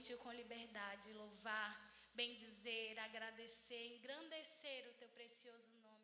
permitiu com liberdade louvar, bendizer, agradecer, engrandecer o teu precioso nome.